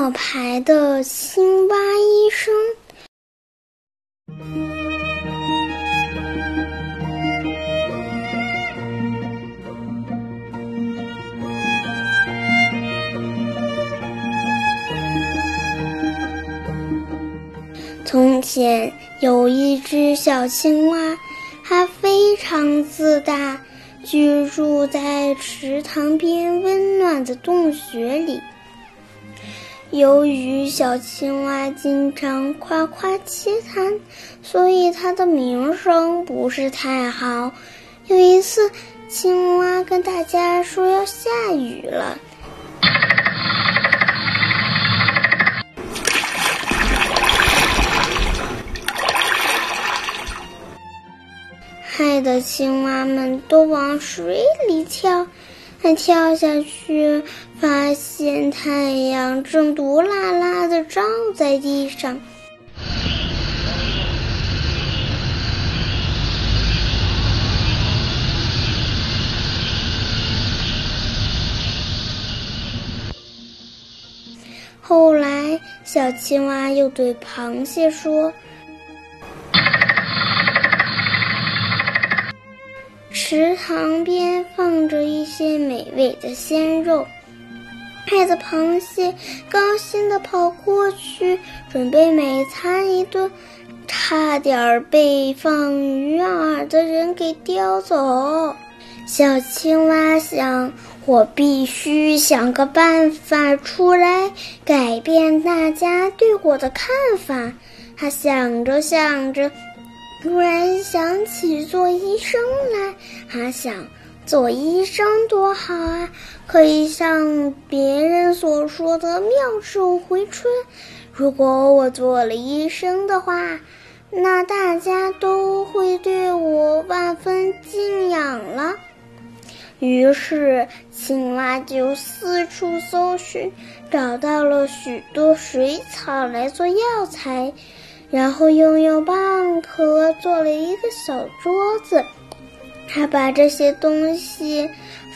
冒牌的青蛙医生。从前有一只小青蛙，它非常自大，居住在池塘边温暖的洞穴里。由于小青蛙经常夸夸其谈，所以它的名声不是太好。有一次，青蛙跟大家说要下雨了。害得青蛙们都往水里跳，他跳下去，发现太阳正毒辣辣的照在地上。后来，小青蛙又对螃蟹说。池塘边放着一些美味的鲜肉，害得螃蟹高兴地跑过去准备美餐一顿，差点被放鱼饵的人给叼走。小青蛙想：我必须想个办法出来改变大家对我的看法。他想着想着。突然想起做医生来，他想做医生多好啊，可以像别人所说的妙手回春。如果我做了医生的话，那大家都会对我万分敬仰了。于是，青蛙就四处搜寻，找到了许多水草来做药材。然后用用蚌壳做了一个小桌子，他把这些东西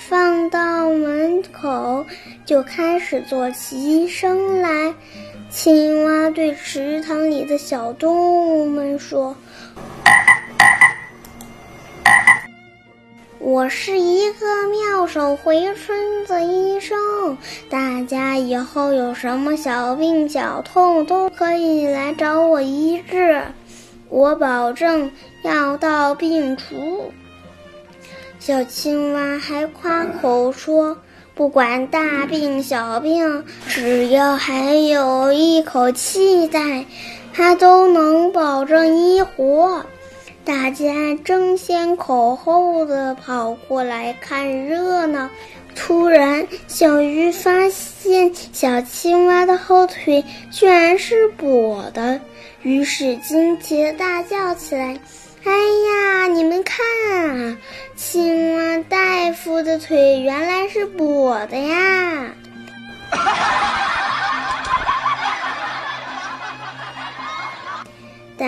放到门口，就开始做起医生来。青蛙对池塘里的小动物们说。我是一个妙手回春的医生，大家以后有什么小病小痛都可以来找，我保证药到病除。小青蛙还夸口说，不管大病小病，只要还有一口气在，它都能保证医活。大家争先恐后的跑过来看热闹。突然，小鱼发现小青蛙的后腿居然是跛的，于是惊奇地大叫起来：“哎呀，你们看啊，青蛙大夫的腿原来是跛的呀！”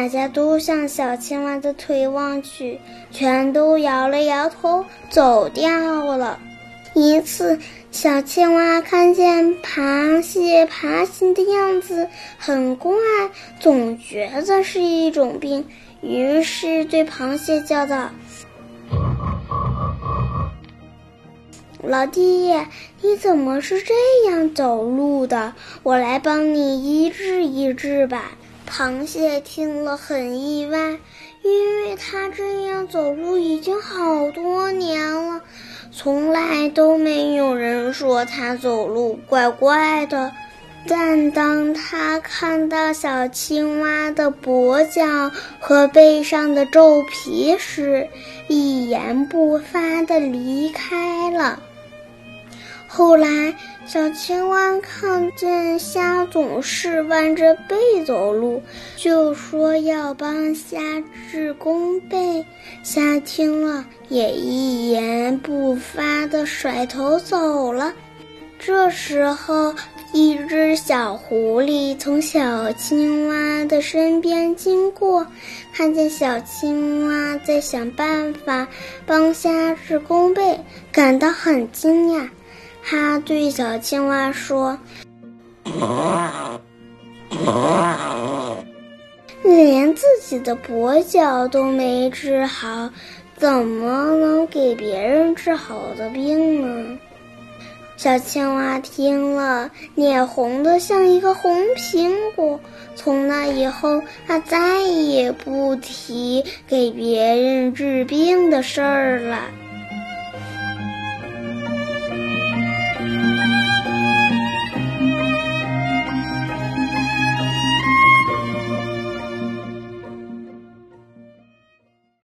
大家都向小青蛙的腿望去，全都摇了摇头，走掉了。一次，小青蛙看见螃蟹爬行的样子很怪，总觉得是一种病，于是对螃蟹叫道：“老弟，你怎么是这样走路的？我来帮你医治医治吧。”螃蟹听了很意外，因为它这样走路已经好多年了，从来都没有人说它走路怪怪的。但当他看到小青蛙的跛脚和背上的皱皮时，一言不发地离开了。后来。小青蛙看见虾总是弯着背走路，就说要帮虾治弓背。虾听了也一言不发地甩头走了。这时候，一只小狐狸从小青蛙的身边经过，看见小青蛙在想办法帮虾治弓背，感到很惊讶。他对小青蛙说：“连自己的跛脚都没治好，怎么能给别人治好的病呢？小青蛙听了，脸红的像一个红苹果。从那以后，它再也不提给别人治病的事儿了。